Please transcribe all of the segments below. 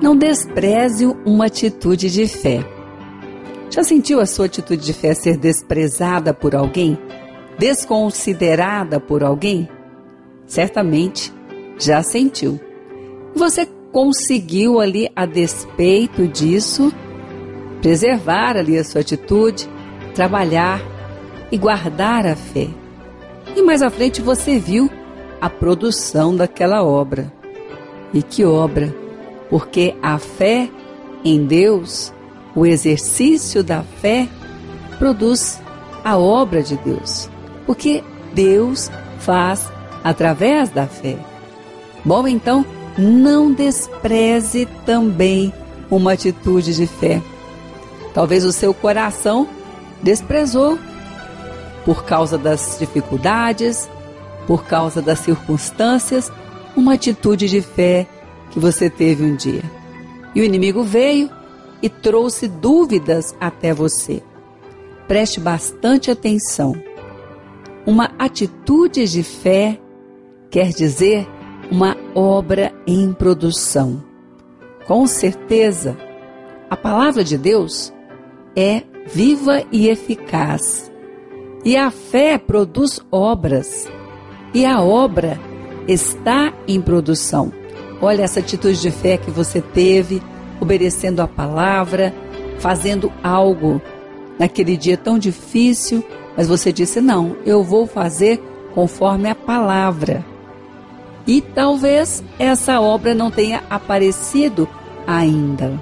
Não despreze uma atitude de fé. Já sentiu a sua atitude de fé ser desprezada por alguém? Desconsiderada por alguém? Certamente já sentiu. Você conseguiu ali, a despeito disso, preservar ali a sua atitude, trabalhar e guardar a fé. E mais à frente você viu a produção daquela obra. E que obra? Porque a fé em Deus, o exercício da fé, produz a obra de Deus. Porque Deus faz através da fé. Bom, então, não despreze também uma atitude de fé. Talvez o seu coração desprezou por causa das dificuldades, por causa das circunstâncias, uma atitude de fé que você teve um dia. E o inimigo veio e trouxe dúvidas até você. Preste bastante atenção. Uma atitude de fé quer dizer uma obra em produção. Com certeza, a palavra de Deus é viva e eficaz. E a fé produz obras. E a obra está em produção. Olha essa atitude de fé que você teve, obedecendo a palavra, fazendo algo naquele dia tão difícil, mas você disse: Não, eu vou fazer conforme a palavra. E talvez essa obra não tenha aparecido ainda,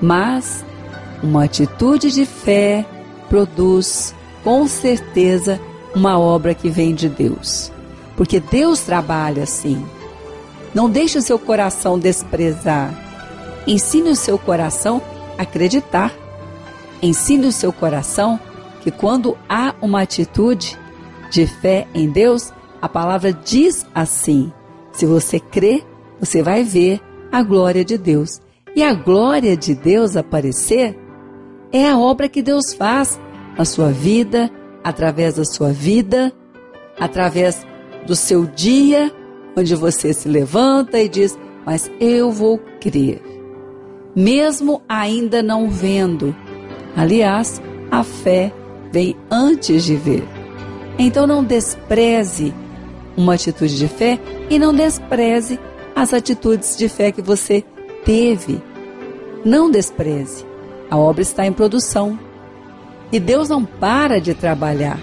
mas uma atitude de fé produz com certeza uma obra que vem de Deus. Porque Deus trabalha assim. Não deixe o seu coração desprezar. Ensine o seu coração a acreditar. Ensine o seu coração que quando há uma atitude de fé em Deus, a palavra diz assim: se você crê, você vai ver a glória de Deus. E a glória de Deus aparecer é a obra que Deus faz na sua vida, através da sua vida, através do seu dia, onde você se levanta e diz: Mas eu vou crer, mesmo ainda não vendo. Aliás, a fé vem antes de ver. Então não despreze uma atitude de fé e não despreze as atitudes de fé que você teve. Não despreze. A obra está em produção. E Deus não para de trabalhar.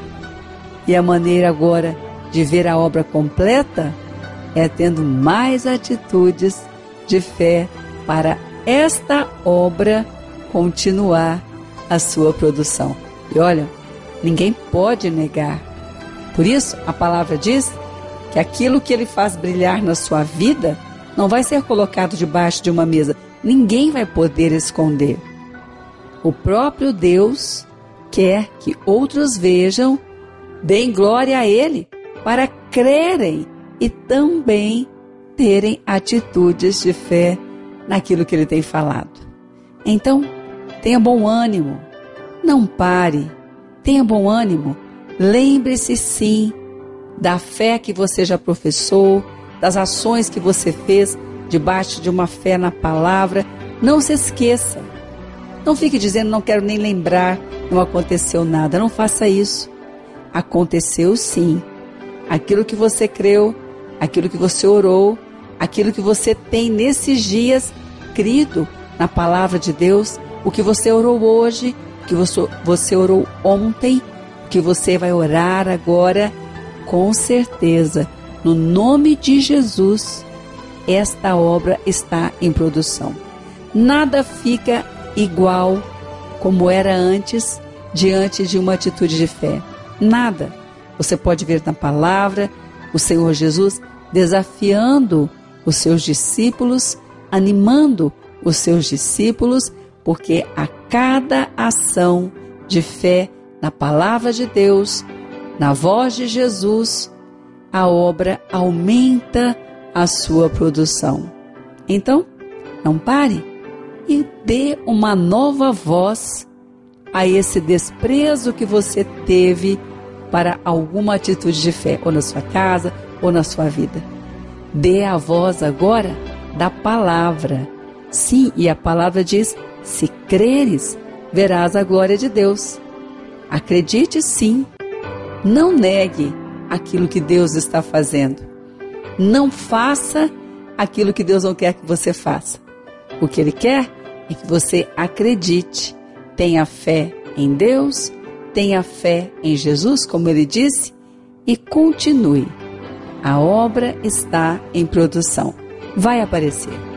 E a maneira agora de ver a obra completa é tendo mais atitudes de fé para esta obra continuar a sua produção. E olha, ninguém pode negar. Por isso, a palavra diz que aquilo que ele faz brilhar na sua vida não vai ser colocado debaixo de uma mesa. Ninguém vai poder esconder. O próprio Deus quer que outros vejam, deem glória a Ele, para crerem e também terem atitudes de fé naquilo que Ele tem falado. Então, tenha bom ânimo, não pare, tenha bom ânimo, lembre-se sim da fé que você já professou, das ações que você fez debaixo de uma fé na palavra. Não se esqueça. Não fique dizendo, não quero nem lembrar, não aconteceu nada. Não faça isso. Aconteceu sim. Aquilo que você creu, aquilo que você orou, aquilo que você tem nesses dias crido na palavra de Deus, o que você orou hoje, o que você, você orou ontem, o que você vai orar agora com certeza, no nome de Jesus, esta obra está em produção. Nada fica igual como era antes diante de uma atitude de fé. Nada. Você pode ver na palavra o Senhor Jesus desafiando os seus discípulos, animando os seus discípulos, porque a cada ação de fé na palavra de Deus, na voz de Jesus, a obra aumenta a sua produção. Então, não pare e dê uma nova voz a esse desprezo que você teve para alguma atitude de fé, ou na sua casa, ou na sua vida. Dê a voz agora da palavra. Sim, e a palavra diz: se creres, verás a glória de Deus. Acredite sim. Não negue aquilo que Deus está fazendo. Não faça aquilo que Deus não quer que você faça. O que Ele quer é que você acredite, tenha fé em Deus, tenha fé em Jesus, como Ele disse, e continue. A obra está em produção. Vai aparecer.